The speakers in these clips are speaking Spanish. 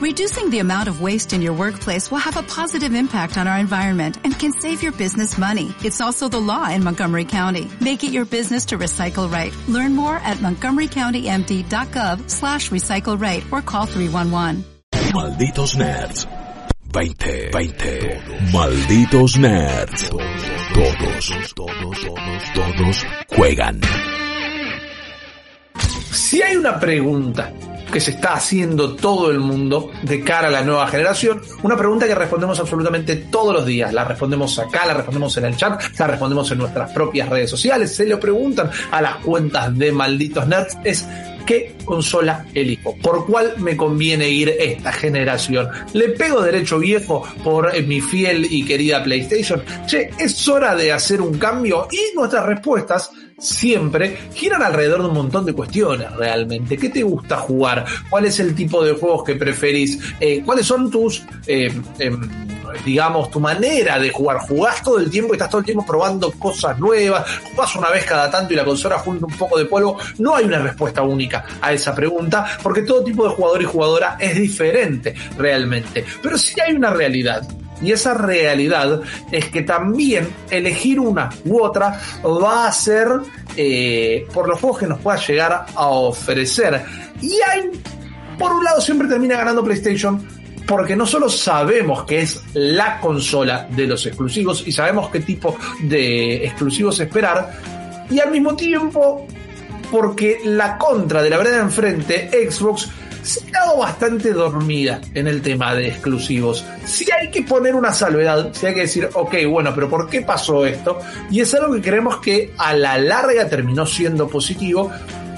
Reducing the amount of waste in your workplace will have a positive impact on our environment and can save your business money. It's also the law in Montgomery County. Make it your business to recycle right. Learn more at montgomerycountymd.gov slash recycle right or call 311. Malditos Nerds. 20, 20. Malditos Nerds. Todos, todos, todos, todos juegan. Si hay una pregunta que se está haciendo todo el mundo de cara a la nueva generación, una pregunta que respondemos absolutamente todos los días. La respondemos acá, la respondemos en el chat, la respondemos en nuestras propias redes sociales, se lo preguntan a las cuentas de malditos nerds, es ¿qué consola elijo? ¿Por cuál me conviene ir esta generación? ¿Le pego derecho viejo por eh, mi fiel y querida PlayStation? Che, es hora de hacer un cambio y nuestras respuestas siempre giran alrededor de un montón de cuestiones realmente. ¿Qué te gusta jugar? ¿Cuál es el tipo de juegos que preferís? Eh, ¿Cuáles son tus, eh, em, digamos, tu manera de jugar? ¿Jugás todo el tiempo estás todo el tiempo probando cosas nuevas? ¿Jugás una vez cada tanto y la consola junta un poco de polvo? No hay una respuesta única a esa pregunta porque todo tipo de jugador y jugadora es diferente realmente. Pero sí hay una realidad y esa realidad es que también elegir una u otra va a ser eh, por los juegos que nos pueda llegar a ofrecer. Y hay, por un lado, siempre termina ganando PlayStation porque no solo sabemos que es la consola de los exclusivos y sabemos qué tipo de exclusivos esperar, y al mismo tiempo porque la contra de la vereda enfrente, Xbox, se ha quedado bastante dormida en el tema de exclusivos. Si hay que poner una salvedad, si hay que decir, ok, bueno, pero ¿por qué pasó esto? Y es algo que creemos que a la larga terminó siendo positivo,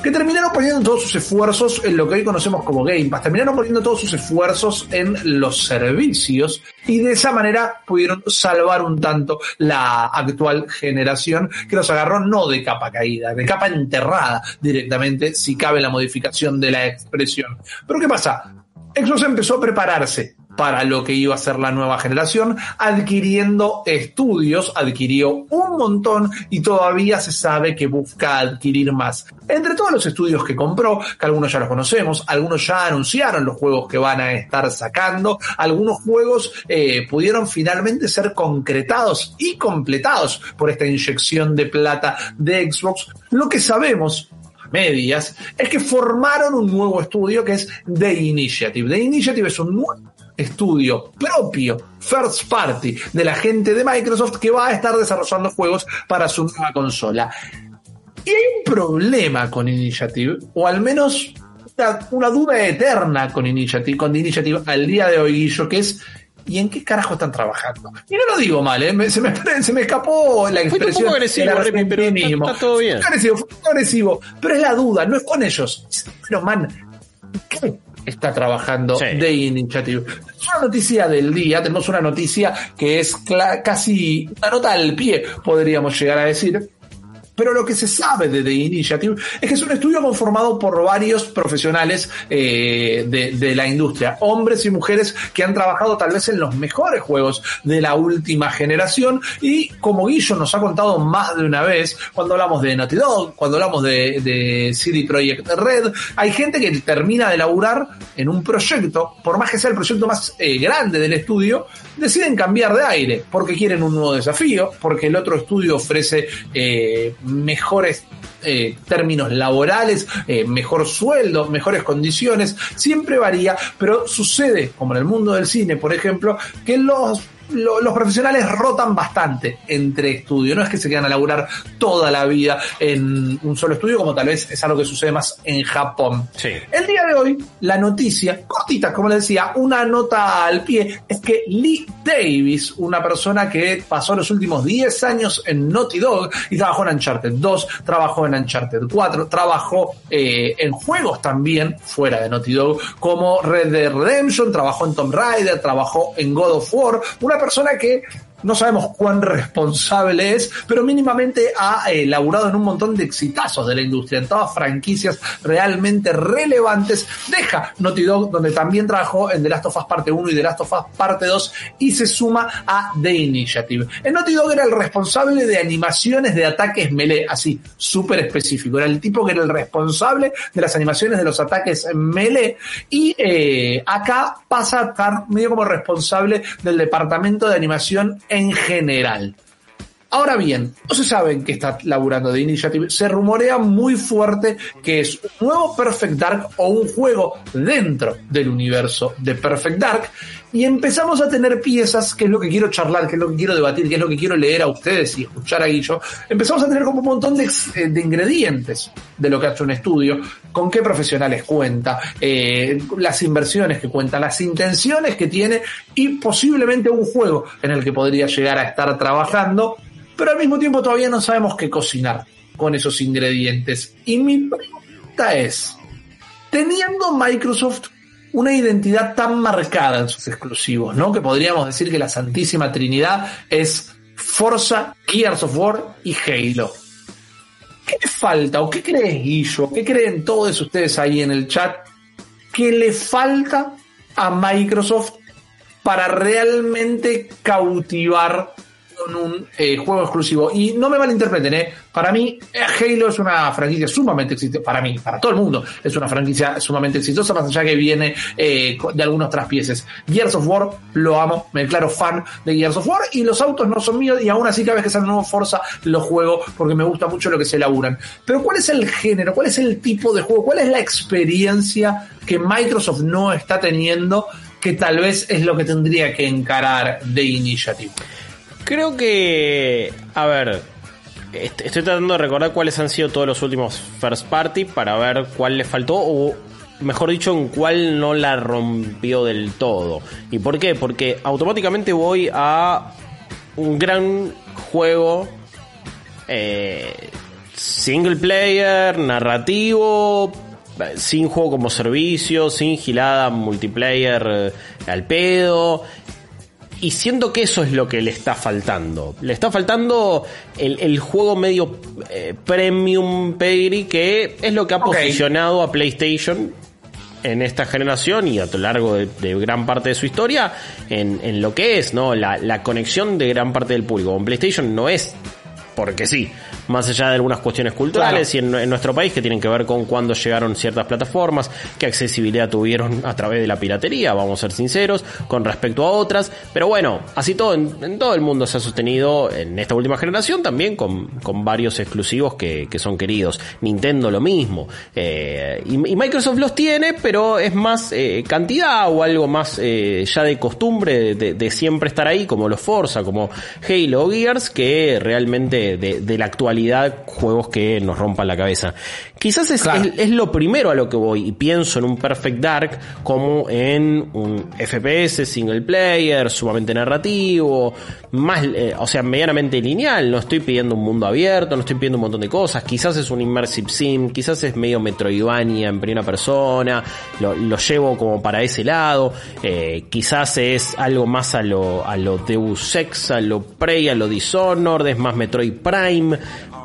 que terminaron poniendo todos sus esfuerzos en lo que hoy conocemos como Game Pass, terminaron poniendo todos sus esfuerzos en los servicios y de esa manera pudieron salvar un tanto la actual generación que los agarró no de capa caída, de capa enterrada directamente, si cabe la modificación de la expresión. Pero ¿qué pasa? Xbox empezó a prepararse para lo que iba a ser la nueva generación, adquiriendo estudios, adquirió un montón y todavía se sabe que busca adquirir más. Entre todos los estudios que compró, que algunos ya los conocemos, algunos ya anunciaron los juegos que van a estar sacando, algunos juegos eh, pudieron finalmente ser concretados y completados por esta inyección de plata de Xbox. Lo que sabemos medias, es que formaron un nuevo estudio que es The Initiative. The Initiative es un nuevo estudio propio, first party, de la gente de Microsoft que va a estar desarrollando juegos para su nueva consola. Y hay un problema con Initiative, o al menos una, duda eterna con Initiative, con Initiative al día de hoy, Guillo, que es ¿Y en qué carajo están trabajando? Y no lo digo mal, ¿eh? se, me, se, me, escapó la expresión. Fue un poco agresivo, pero está, todo bien. Fue agresivo, fue agresivo. Pero es la duda, no es con ellos. Pero, man, ¿qué está trabajando de Initiative. Es una noticia del día, tenemos una noticia que es casi una nota al pie, podríamos llegar a decir, pero lo que se sabe de The Initiative es que es un estudio conformado por varios profesionales eh, de, la industria, hombres y mujeres que han trabajado tal vez en los mejores juegos de la última generación. Y como Guillo nos ha contado más de una vez, cuando hablamos de Naughty Dog, cuando hablamos de, de CD Projekt Red, hay gente que termina de laburar en un proyecto, por más que sea el proyecto más eh, grande del estudio, deciden cambiar de aire porque quieren un nuevo desafío, porque el otro estudio ofrece eh, mejores eh, términos laborales, eh, mejor sueldo, mejores condiciones, siempre varía, pero sucede, como en el mundo del cine, por ejemplo, que los los profesionales rotan bastante entre estudios. No es que se quedan a laburar toda la vida en un solo estudio, como tal vez es algo que sucede más en Japón. El día de hoy, la noticia, cortita, como le decía, una nota al pie, es que Lee Davis, una persona que pasó los últimos 10 años en Naughty Dog y trabajó en Uncharted 2, trabajó en Uncharted 4, trabajó eh, en juegos también fuera de Naughty Dog, como Red Dead Redemption, trabajó en Tomb Raider, trabajó en God of War, una persona que no sabemos cuán responsable es, pero mínimamente ha eh, laburado en un montón de exitazos de la industria, en todas franquicias realmente relevantes. Deja Naughty Dog, donde también trabajó en The Last of Us Parte 1 y The Last of Us Parte 2, y se suma a The Initiative. En Naughty Dog era el responsable de animaciones de ataques melee, así, súper específico. Era el tipo que era el responsable de las animaciones de los ataques melee, y eh, acá pasa a estar medio como responsable del departamento de animación en general. Ahora bien, no se sabe en qué está laburando de Initiative. Se rumorea muy fuerte que es un nuevo Perfect Dark o un juego dentro del universo de Perfect Dark. Y empezamos a tener piezas, que es lo que quiero charlar, que es lo que quiero debatir, que es lo que quiero leer a ustedes y escuchar a Guillo. Empezamos a tener como un montón de, eh, ingredientes de lo que ha hecho un estudio, con qué profesionales cuenta, eh, las inversiones que cuenta, las intenciones que tiene y posiblemente un juego en el que podría llegar a estar trabajando pero al mismo tiempo todavía no sabemos qué cocinar con esos ingredientes. Y mi pregunta es, teniendo Microsoft una identidad tan marcada en sus exclusivos, ¿no? Que podríamos decir que la Santísima Trinidad es Forza, Gears of War y Halo. ¿Qué le falta o qué crees, Guillo? ¿Qué creen todos ustedes ahí en el chat? ¿Qué le falta a Microsoft para realmente cautivar un eh, juego exclusivo. Y no me malinterpreten, ¿eh? Para mí, Halo es una franquicia sumamente exitosa. Para mí, para todo el mundo, es una franquicia sumamente exitosa, más allá que viene eh, de algunos traspieces. Gears of War, lo amo, me declaro fan de Gears of War. Y los autos no son míos, y aún así, cada vez que sale un nuevo Forza, los juego porque me gusta mucho lo que se elaboran. Pero, ¿cuál es el género? ¿Cuál es el tipo de juego? ¿Cuál es la experiencia que Microsoft no está teniendo? Que tal vez es lo que tendría que encarar de Initiative. Creo que, a ver, estoy tratando de recordar cuáles han sido todos los últimos first party para ver cuál le faltó o mejor dicho en cuál no la rompió del todo. ¿Y por qué? Porque automáticamente voy a un gran juego eh, single player, narrativo, sin juego como servicio, sin gilada multiplayer eh, al pedo y siento que eso es lo que le está faltando. Le está faltando el, juego medio eh, premium pedigree que es lo que ha posicionado a PlayStation en esta generación y a lo largo de, gran parte de su historia en, lo que es, ¿no? La, la conexión de gran parte del público. Con PlayStation no es porque sí más allá de algunas cuestiones culturales y en, nuestro país que tienen que ver con cuándo llegaron ciertas plataformas, qué accesibilidad tuvieron a través de la piratería, vamos a ser sinceros, con respecto a otras. Pero bueno, así todo, en, todo el mundo se ha sostenido en esta última generación también con, con varios exclusivos que, que, son queridos. Nintendo lo mismo. Eh, y, Microsoft los tiene, pero es más eh, cantidad o algo más eh, ya de costumbre de, de, siempre estar ahí, como los Forza, como Halo Gears, que realmente de, de la actualidad juegos que nos rompan la cabeza. Quizás es, es, lo primero a lo que voy y pienso en un Perfect Dark como en un FPS single player, sumamente narrativo, más, eh, o sea, medianamente lineal. No estoy pidiendo un mundo abierto, no estoy pidiendo un montón de cosas. Quizás es un immersive sim, quizás es medio Metroidvania en primera persona, lo, lo llevo como para ese lado. Eh, quizás es algo más a lo, a lo Deus Ex, a lo Prey, a lo Dishonored, es más Metroid Prime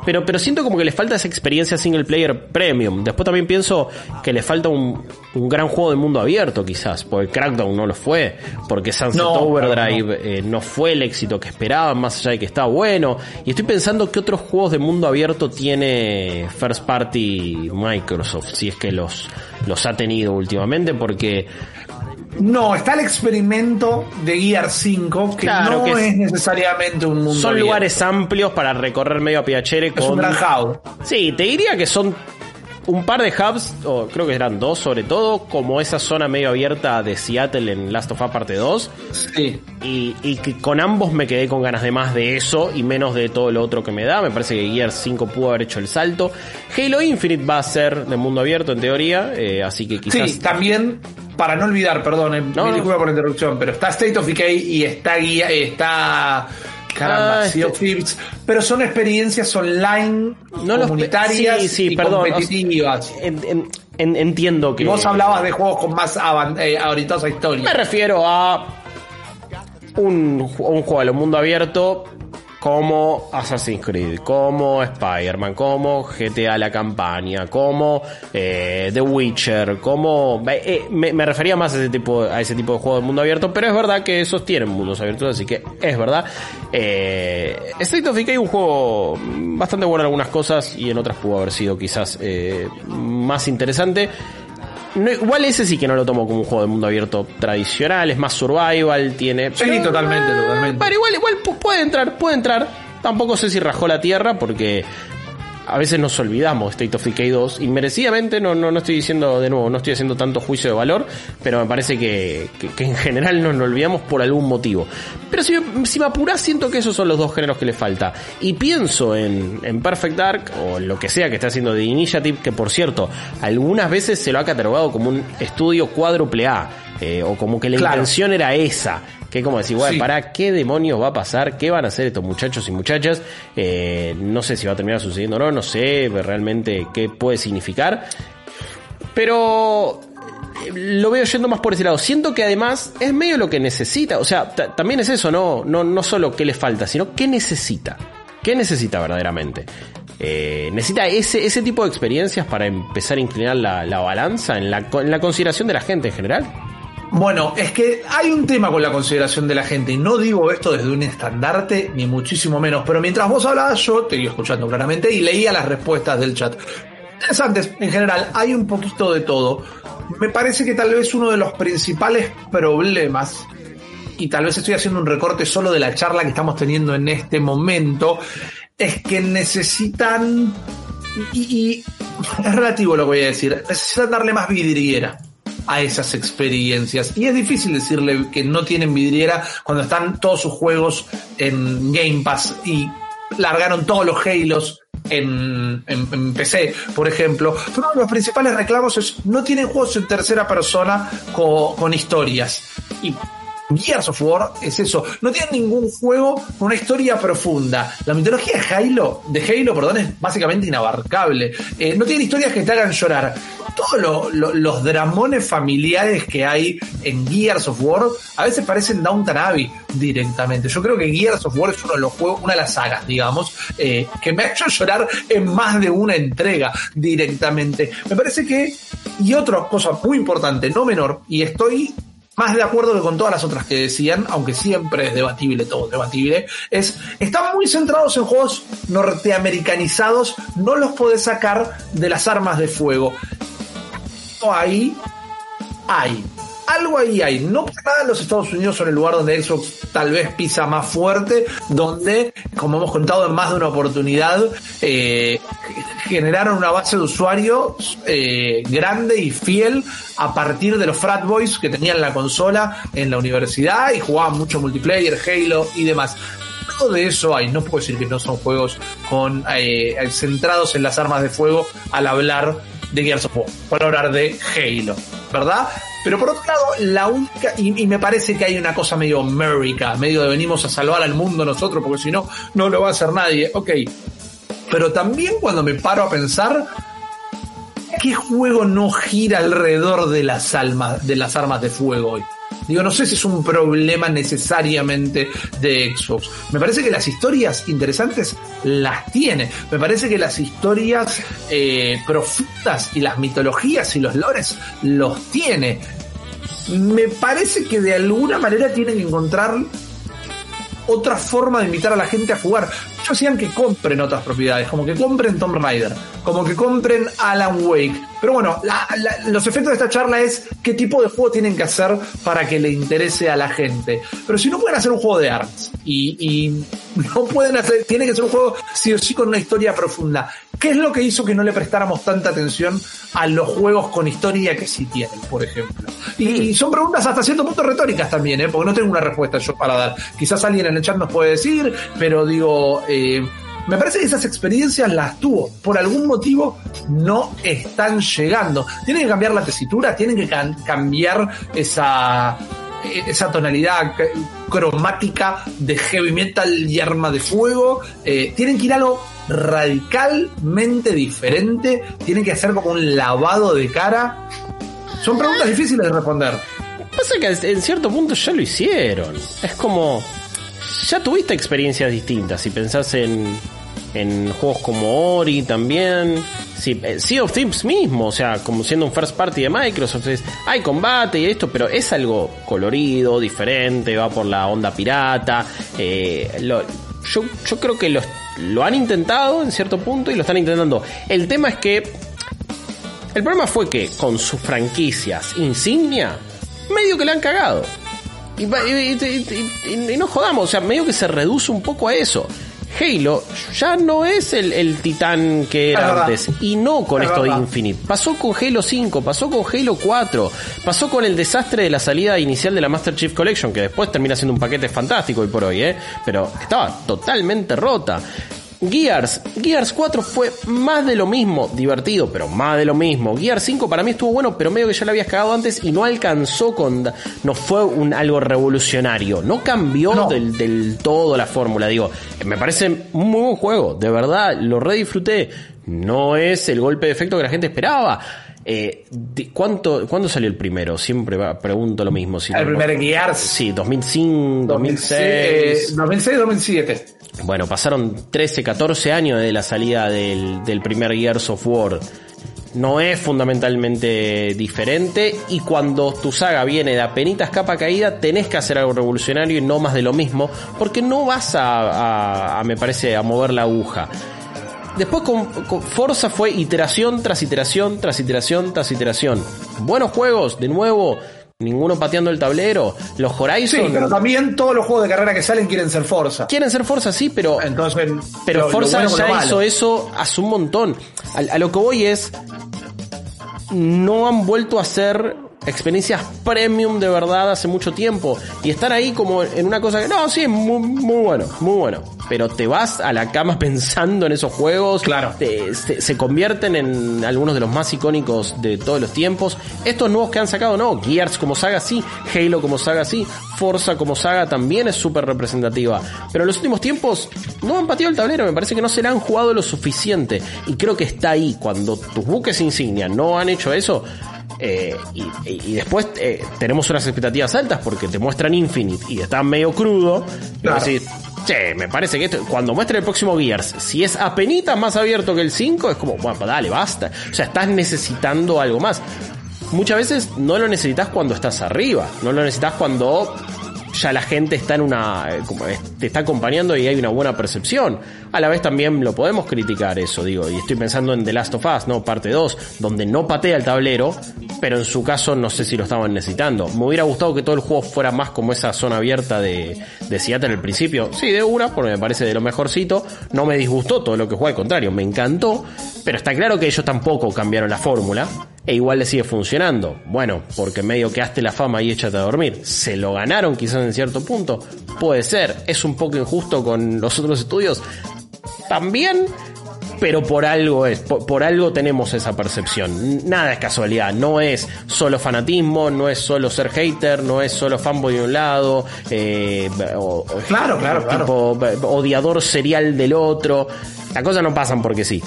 pero, pero siento como que le falta esa experiencia single player premium. Después también pienso que le falta un, un gran juego de mundo abierto, quizás, porque Crackdown no lo fue, porque Sunset Overdrive eh, no. fue el éxito que esperaban, más allá de que está bueno. Y estoy pensando qué otros juegos de mundo abierto tiene First Party Microsoft, si es que los, los ha tenido últimamente, porque no, está el experimento de Gear 5, que no es, necesariamente un mundo. Son lugares amplios para recorrer medio a Piacere. Es un gran hub. Sí, te diría que son un par de hubs, o creo que eran dos sobre todo, como esa zona medio abierta de Seattle en Last of Us Parte 2. Sí. Y, y que con ambos me quedé con ganas de más de eso y menos de todo lo otro que me da. Me parece que Gear 5 pudo haber hecho el salto. Halo Infinite va a ser de mundo abierto en teoría, eh, así que quizás... Sí, también para no olvidar, perdón, eh, me disculpa por la interrupción, pero está State of Decay y está guía, está caramba, ah, sea este pero son experiencias online no comunitarias y competitivas. entiendo que. vos hablabas de juegos con más eh, a historia. Me refiero a un, un juego de mundo abierto como Assassin's Creed, como Spider-Man, como GTA la campaña, como eh, The Witcher, como... Eh, me, refería más a ese, tipo, a ese tipo de juego de mundo abierto, pero es verdad que esos tienen mundos abiertos, así que es verdad. Eh, State of Decay es un juego bastante bueno en algunas cosas y en otras pudo haber sido quizás eh, más interesante. No, igual ese sí que no lo tomo como un juego de mundo abierto tradicional, es más survival, tiene... Sí, totalmente, totalmente. Pero igual, igual puede entrar, puede entrar. Tampoco sé si rajó la tierra porque a veces nos olvidamos State of Decay 2 inmerecidamente no, no, no estoy diciendo de nuevo no estoy haciendo tanto juicio de valor pero me parece que, que, que en general nos lo olvidamos por algún motivo. Pero si, si me apurás siento que esos son los dos géneros que le falta. Y pienso en, en Perfect Dark o en lo que sea que está haciendo de Initiative que por cierto algunas veces se lo ha catalogado como un estudio cuádruple A eh, o como que la claro. intención era esa que como decir, bueno, sí. ¿para qué demonios va a pasar? ¿Qué van a hacer estos muchachos y muchachas? Eh, no sé si va a terminar sucediendo o no, no sé realmente qué puede significar. Pero eh, lo veo yendo más por ese lado. Siento que además es medio lo que necesita. O sea, también es eso, ¿no? No, no solo qué le falta, sino qué necesita. ¿Qué necesita verdaderamente? Eh, necesita ese, ese tipo de experiencias para empezar a inclinar la, la balanza en la, en la consideración de la gente en general. Bueno, es que hay un tema con la consideración de la gente, y no digo esto desde un estandarte, ni muchísimo menos, pero mientras vos hablabas, yo te iba escuchando claramente y leía las respuestas del chat. Interesantes, en general, hay un poquito de todo. Me parece que tal vez uno de los principales problemas, y tal vez estoy haciendo un recorte solo de la charla que estamos teniendo en este momento, es que necesitan, y, y es relativo lo que voy a decir, necesitan darle más vidriera a esas experiencias. Y es difícil decirle que no tienen vidriera cuando están todos sus juegos en Game Pass y largaron todos los Halos en, en, PC, por ejemplo. Uno de los principales reclamos es no tienen juegos en tercera persona con, historias. Gears of War es eso. No tiene ningún juego con una historia profunda. La mitología de Halo, de Halo, perdón, es básicamente inabarcable. Eh, no tiene historias que te hagan llorar. Todos lo, lo, los dramones familiares que hay en Gears of War a veces parecen Downton Abbey directamente. Yo creo que Gears of War es uno de los juegos, una de las sagas, digamos, eh, que me ha hecho llorar en más de una entrega directamente. Me parece que, y otra cosa muy importante, no menor, y estoy más de acuerdo que con todas las otras que decían, aunque siempre es debatible todo, debatible, es, están muy centrados en juegos norteamericanizados, no los podés sacar de las armas de fuego. Ahí hay. Algo ahí hay. No por nada los Estados Unidos son el lugar donde Xbox tal vez pisa más fuerte, donde, como hemos contado en más de una oportunidad, eh, generaron una base de usuarios eh, grande y fiel a partir de los frat boys que tenían la consola en la universidad y jugaban mucho multiplayer, Halo y demás. Todo de eso hay. No puedo decir que no son juegos con eh, centrados en las armas de fuego al hablar de Gears of War, por hablar de Halo, ¿verdad? Pero por otro lado, la única, y, me parece que hay una cosa medio América, medio de venimos a salvar al mundo nosotros, porque si no, no lo va a hacer nadie. Ok. Pero también cuando me paro a pensar, ¿qué juego no gira alrededor de las almas, de las armas de fuego hoy? Digo, no sé si es un problema necesariamente de Xbox. Me parece que las historias interesantes las tiene. Me parece que las historias eh, profundas y las mitologías y los lores los tiene. Me parece que de alguna manera tienen que encontrar otra forma de invitar a la gente a jugar. Muchos decían que compren otras propiedades, como que compren Tomb Raider, como que compren Alan Wake. Pero bueno, los efectos de esta charla es qué tipo de juego tienen que hacer para que le interese a la gente. Pero si no pueden hacer un juego de arts y, y no pueden hacer, tiene que ser un juego sí o sí con una historia profunda. ¿Qué es lo que hizo que no le prestáramos tanta atención a los juegos con historia que sí tienen, por ejemplo? Y, son preguntas hasta cierto punto retóricas también, ¿eh? porque no tengo una respuesta yo para dar. Quizás alguien en el chat nos puede decir, pero digo, eh, me parece que esas experiencias las tuvo. Por algún motivo no están llegando. Tienen que cambiar la tesitura, tienen que cambiar esa esa tonalidad cromática de heavy metal y arma de fuego. Eh, tienen que ir a algo radicalmente diferente. Tienen que hacer como un lavado de cara. Son preguntas difíciles de responder. Pasa que en cierto punto ya lo hicieron. Es como. Ya tuviste experiencias distintas. Si pensás en, en juegos como Ori también. Sí, eh, sea of Thieves mismo, o sea, como siendo un first party de Microsoft, es, hay combate y esto, pero es algo colorido, diferente, va por la onda pirata. Eh, yo, yo creo que lo, lo han intentado en cierto punto y lo están intentando. El tema es que el problema fue que con sus franquicias insignia, medio que le han cagado. Y- y- y no jodamos, o sea, medio que se reduce un poco a eso. Halo ya no es el, el titán que Es era verdad. antes. Y no con Es esto de. Infinite. Pasó con Halo 5, pasó con Halo 4, pasó con el desastre de la salida inicial de la Master Chief Collection, que después termina siendo un paquete fantástico hoy por hoy, ¿eh? Pero estaba totalmente rota. Gears, Gears 4 fue más de lo mismo, divertido, pero más de lo mismo. Gears 5 para mí estuvo bueno, pero medio que ya lo habías cagado antes y no alcanzó con. No fue un algo revolucionario. No cambió No. Del, del todo la fórmula. Digo, me parece un muy buen juego, de verdad, lo re disfruté. No es el golpe de efecto que la gente esperaba. Eh, ¿cuánto, ¿Cuándo salió el primero? Siempre va- pregunto lo mismo. Si El no- primer Gears. Sí, 2005, 2006, 2006. 2006, 2007. Bueno, pasaron 13, 14 años de la salida del, primer Gears of War. No es fundamentalmente diferente y cuando tu saga viene de apenitas capa caída, tenés que hacer algo revolucionario y no más de lo mismo, porque no vas a, me parece, a mover la aguja. Después con, con Forza fue iteración tras iteración, tras iteración, tras iteración. Buenos juegos, de nuevo, ninguno pateando el tablero. Los Sí, Horizon pero también todos los juegos de carrera que salen quieren ser Forza. quieren ser Forza, sí, pero Entonces, pero lo- lo Forza bueno lo ya hizo eso hace un montón. A, a lo que voy es. No han vuelto a hacer experiencias premium de verdad hace mucho tiempo. Y están ahí como en una cosa que. No, sí, es muy, muy bueno, muy bueno. Pero te vas a la cama pensando en esos juegos. Claro. Te- se, se convierten en algunos de los más icónicos de todos los tiempos. Estos nuevos que han sacado, no. Gears como saga sí. Halo como saga sí. Forza como saga también es súper representativa. Pero en los últimos tiempos no han pateado el tablero. Me parece que no se la han jugado lo suficiente. Y creo que está ahí. Cuando tus buques insignia no han hecho eso. Eh, y, después eh, tenemos unas expectativas altas porque te muestran Infinite y está medio crudo. Y Claro. decís, Che, me parece que esto, cuando muestre el próximo Gears, si es apenita más abierto que el 5, es como, bueno, pues dale, basta. O sea, estás necesitando algo más. Muchas veces no lo necesitas cuando estás arriba, no lo necesitas cuando ya la gente está en una, eh, es- te está acompañando y hay una buena percepción. A la vez también lo podemos criticar eso, digo, y estoy pensando en The Last of Us, ¿no? Parte 2, donde no patea el tablero, pero en su caso no sé si lo estaban necesitando. Me hubiera gustado que todo el juego fuera más como esa zona abierta de, de Seattle al principio. Sí, de una, porque me parece de lo mejorcito. No me disgustó todo lo que juega, al contrario, me encantó. Pero está claro que ellos tampoco cambiaron la fórmula. E igual le sigue funcionando. Bueno, porque medio que hazte la fama y échate a dormir. ¿Se lo ganaron quizás en cierto punto? Puede ser. ¿Es un poco injusto con los otros estudios? También, pero por algo es, por, por algo tenemos esa percepción. Nada es casualidad, no es solo fanatismo, no es solo ser hater, no es solo fanboy de un lado, eh, o, Claro, claro, claro. tipo odiador serial del otro. Las cosas no pasan porque sí.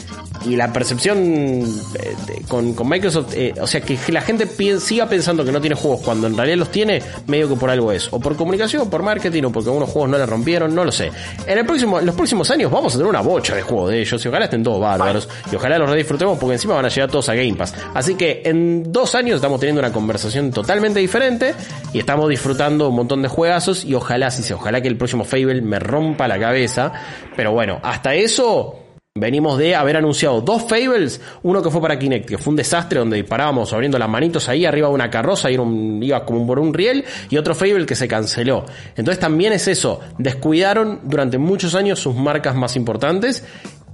Y la percepción eh, con, con Microsoft, eh, o sea, que la gente pi- siga pensando que no tiene juegos cuando en realidad los tiene, medio que por algo es. O por comunicación, o por marketing, o porque algunos juegos no le rompieron, no lo sé. En el próximo, en los próximos años vamos a tener una bocha de juegos de ellos y ojalá estén todos bárbaros. Y ojalá los redisfrutemos porque encima van a llegar todos a Game Pass. Así que en dos años estamos teniendo una conversación totalmente diferente y estamos disfrutando un montón de juegazos y ojalá, sí, ojalá que el próximo Fable me rompa la cabeza. Pero bueno, hasta eso Venimos de haber anunciado dos Fables, uno que fue para Kinect, que fue un desastre donde disparábamos abriendo las manitos ahí arriba de una carroza y era un- iba como por un riel, y otro Fable que se canceló. Entonces también es eso, descuidaron durante muchos años sus marcas más importantes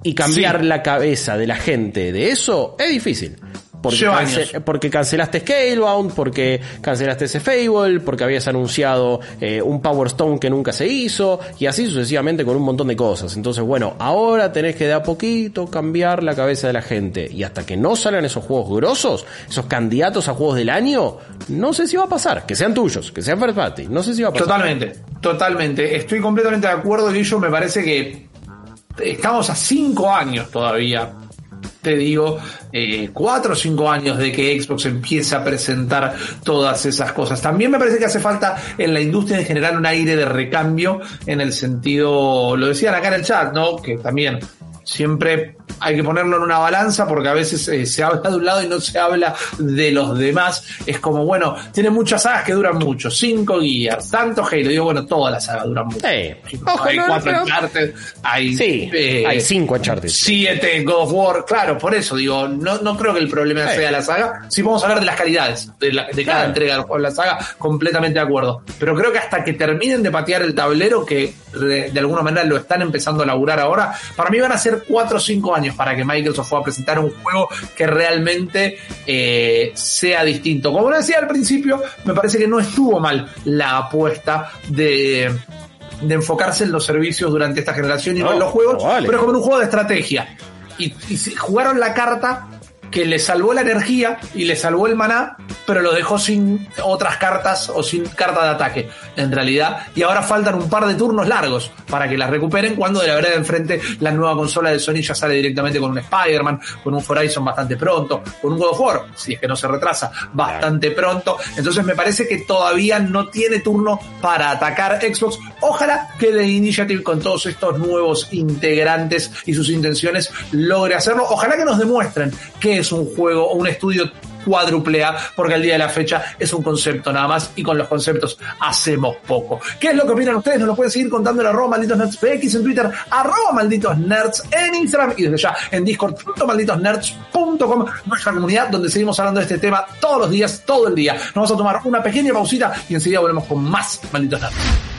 y cambiar Sí. la cabeza de la gente de eso es difícil. Porque, cance- porque cancelaste Scalebound, porque cancelaste ese Fable, porque habías anunciado eh, un Power Stone que nunca se hizo, y así sucesivamente con un montón de cosas. Entonces, bueno, ahora tenés que de a poquito cambiar la cabeza de la gente. Y hasta que no salgan esos juegos grosos, esos candidatos a juegos del año, no sé si va a pasar. Que sean tuyos, que sean first party. No sé si va a pasar. Totalmente, totalmente. Estoy completamente de acuerdo, Guillo. Me parece que estamos a cinco años todavía te digo, eh, cuatro o cinco años de que Xbox empiece a presentar todas esas cosas. También me parece que hace falta en la industria en general un aire de recambio en el sentido, lo decían acá en el chat, ¿no? Que también siempre hay que ponerlo en una balanza porque a veces eh, se habla de un lado y no se habla de los demás. Es como, bueno, tiene muchas sagas que duran mucho, cinco guías, tanto Halo, digo, bueno, todas las sagas duran mucho. Hay cuatro Uncharted, hay, sí, eh, hay cinco Uncharted. Siete God of War, claro, por eso digo, no, no creo que el problema sea la saga. Si vamos a hablar de las calidades de, la, de cada entrega de la saga, completamente de acuerdo. Pero creo que hasta que terminen de patear el tablero, que de, de alguna manera lo están empezando a laburar ahora, para mí van a ser cuatro o cinco años para que Microsoft pueda presentar un juego que realmente eh, sea distinto. Como decía al principio, me parece que no estuvo mal la apuesta de de enfocarse en los servicios durante esta generación y no, en los juegos, vale. pero es como en un juego de estrategia. Y, y jugaron la carta que le salvó la energía y le salvó el maná, pero lo dejó sin otras cartas o sin carta de ataque, en realidad. Y ahora faltan un par de turnos largos para que las recuperen cuando de la verdad de enfrente la nueva consola de Sony ya sale directamente con un Spider-Man, con un Horizon bastante pronto, con un God of War, si es que no se retrasa, bastante pronto. Entonces me parece que todavía no tiene turno para atacar Xbox. Ojalá que The Initiative con todos estos nuevos integrantes y sus intenciones logre hacerlo. Ojalá que nos demuestren que es un juego o un estudio cuádruple A, porque al día de la fecha es un concepto nada más y con los conceptos hacemos poco. ¿Qué es lo que opinan ustedes? Nos lo pueden seguir contando en arroba malditos nerds en Twitter, arroba malditos nerds en Instagram y desde ya en discord.malditosnerds.com, nuestra comunidad donde seguimos hablando de este tema todos los días, todo el día. Nos vamos a tomar una pequeña pausita y enseguida volvemos con más malditos nerds.